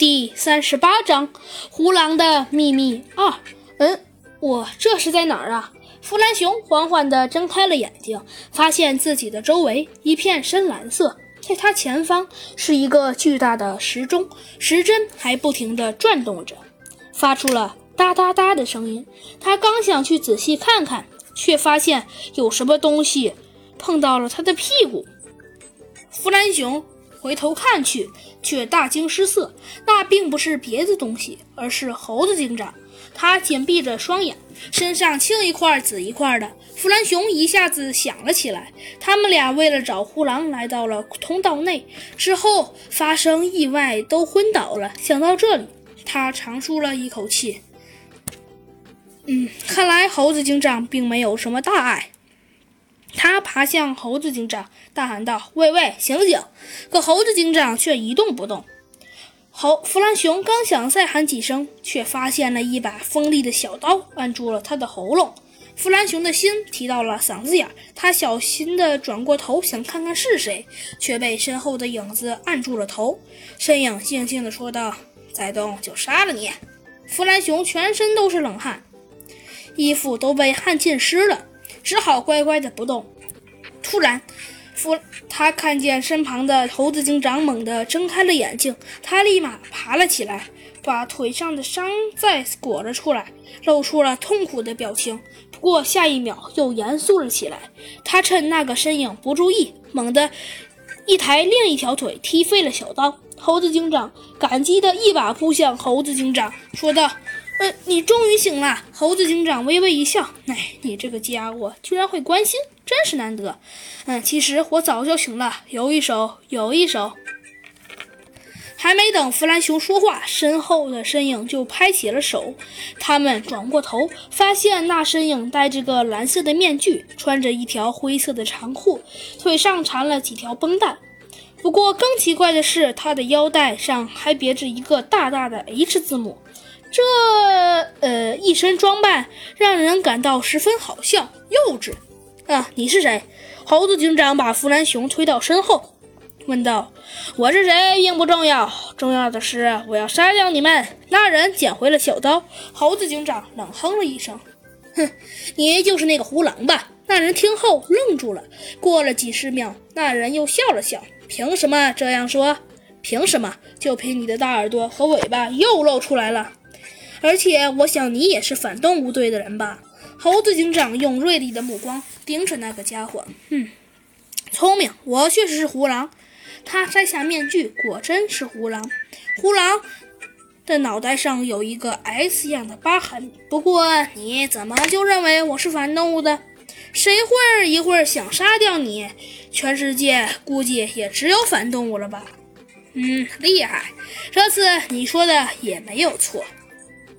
第三十八章《胡狼的秘密二》。嗯，我这是在哪儿啊？弗兰熊缓缓地睁开了眼睛，发现自己的周围一片深蓝色，在他前方是一个巨大的时钟，时针还不停地转动着，发出了哒哒哒的声音。他刚想去仔细看看，却发现有什么东西碰到了他的屁股。弗兰熊。回头看去，却大惊失色。那并不是别的东西，而是猴子警长。他紧闭着双眼，身上青一块紫一块的。弗兰熊一下子想了起来：他们俩为了找胡狼，来到了通道内，之后发生意外，都昏倒了。想到这里，他长舒了一口气。嗯，看来猴子警长并没有什么大碍。他爬向猴子警长，大喊道：“喂喂，醒醒！”可猴子警长却一动不动。猴弗兰熊刚想再喊几声，却发现了一把锋利的小刀按住了他的喉咙。弗兰熊的心提到了嗓子眼，他小心地转过头，想看看是谁，却被身后的影子按住了头。身影静静地说道：“再动就杀了你。”弗兰熊全身都是冷汗，衣服都被汗浸湿了。只好乖乖的不动。突然，弗他看见身旁的猴子警长猛地睁开了眼睛，他立马爬了起来，把腿上的伤再裹了出来，露出了痛苦的表情。不过下一秒又严肃了起来。他趁那个身影不注意，猛地一抬另一条腿，踢飞了小刀。猴子警长感激的一把扑向猴子警长，说道。呃，你终于醒了。猴子警长微微一笑，哎，你这个家伙居然会关心，真是难得。嗯，其实我早就醒了，有一手，有一手。还没等弗兰熊说话，身后的身影就拍起了手。他们转过头，发现那身影戴着个蓝色的面具，穿着一条灰色的长裤，腿上缠了几条绷带。不过更奇怪的是，他的腰带上还别着一个大大的 H 字母。这呃一身装扮让人感到十分好笑、幼稚。啊，你是谁？猴子警长把弗兰熊推到身后，问道：“我是谁并不重要，重要的是我要杀掉你们。”那人捡回了小刀。猴子警长冷哼了一声：“哼，你就是那个胡狼吧？”那人听后愣住了。过了几十秒，那人又笑了笑：“凭什么这样说？凭什么？就凭你的大耳朵和尾巴又露出来了。”而且，我想你也是反动物队的人吧？猴子警长用锐利的目光盯着那个家伙。嗯，聪明，我确实是胡狼。他摘下面具，果真是胡狼。胡狼的脑袋上有一个 S 样的疤痕。不过，你怎么就认为我是反动物的？谁会一会儿想杀掉你？全世界估计也只有反动物了吧？嗯，厉害。这次你说的也没有错。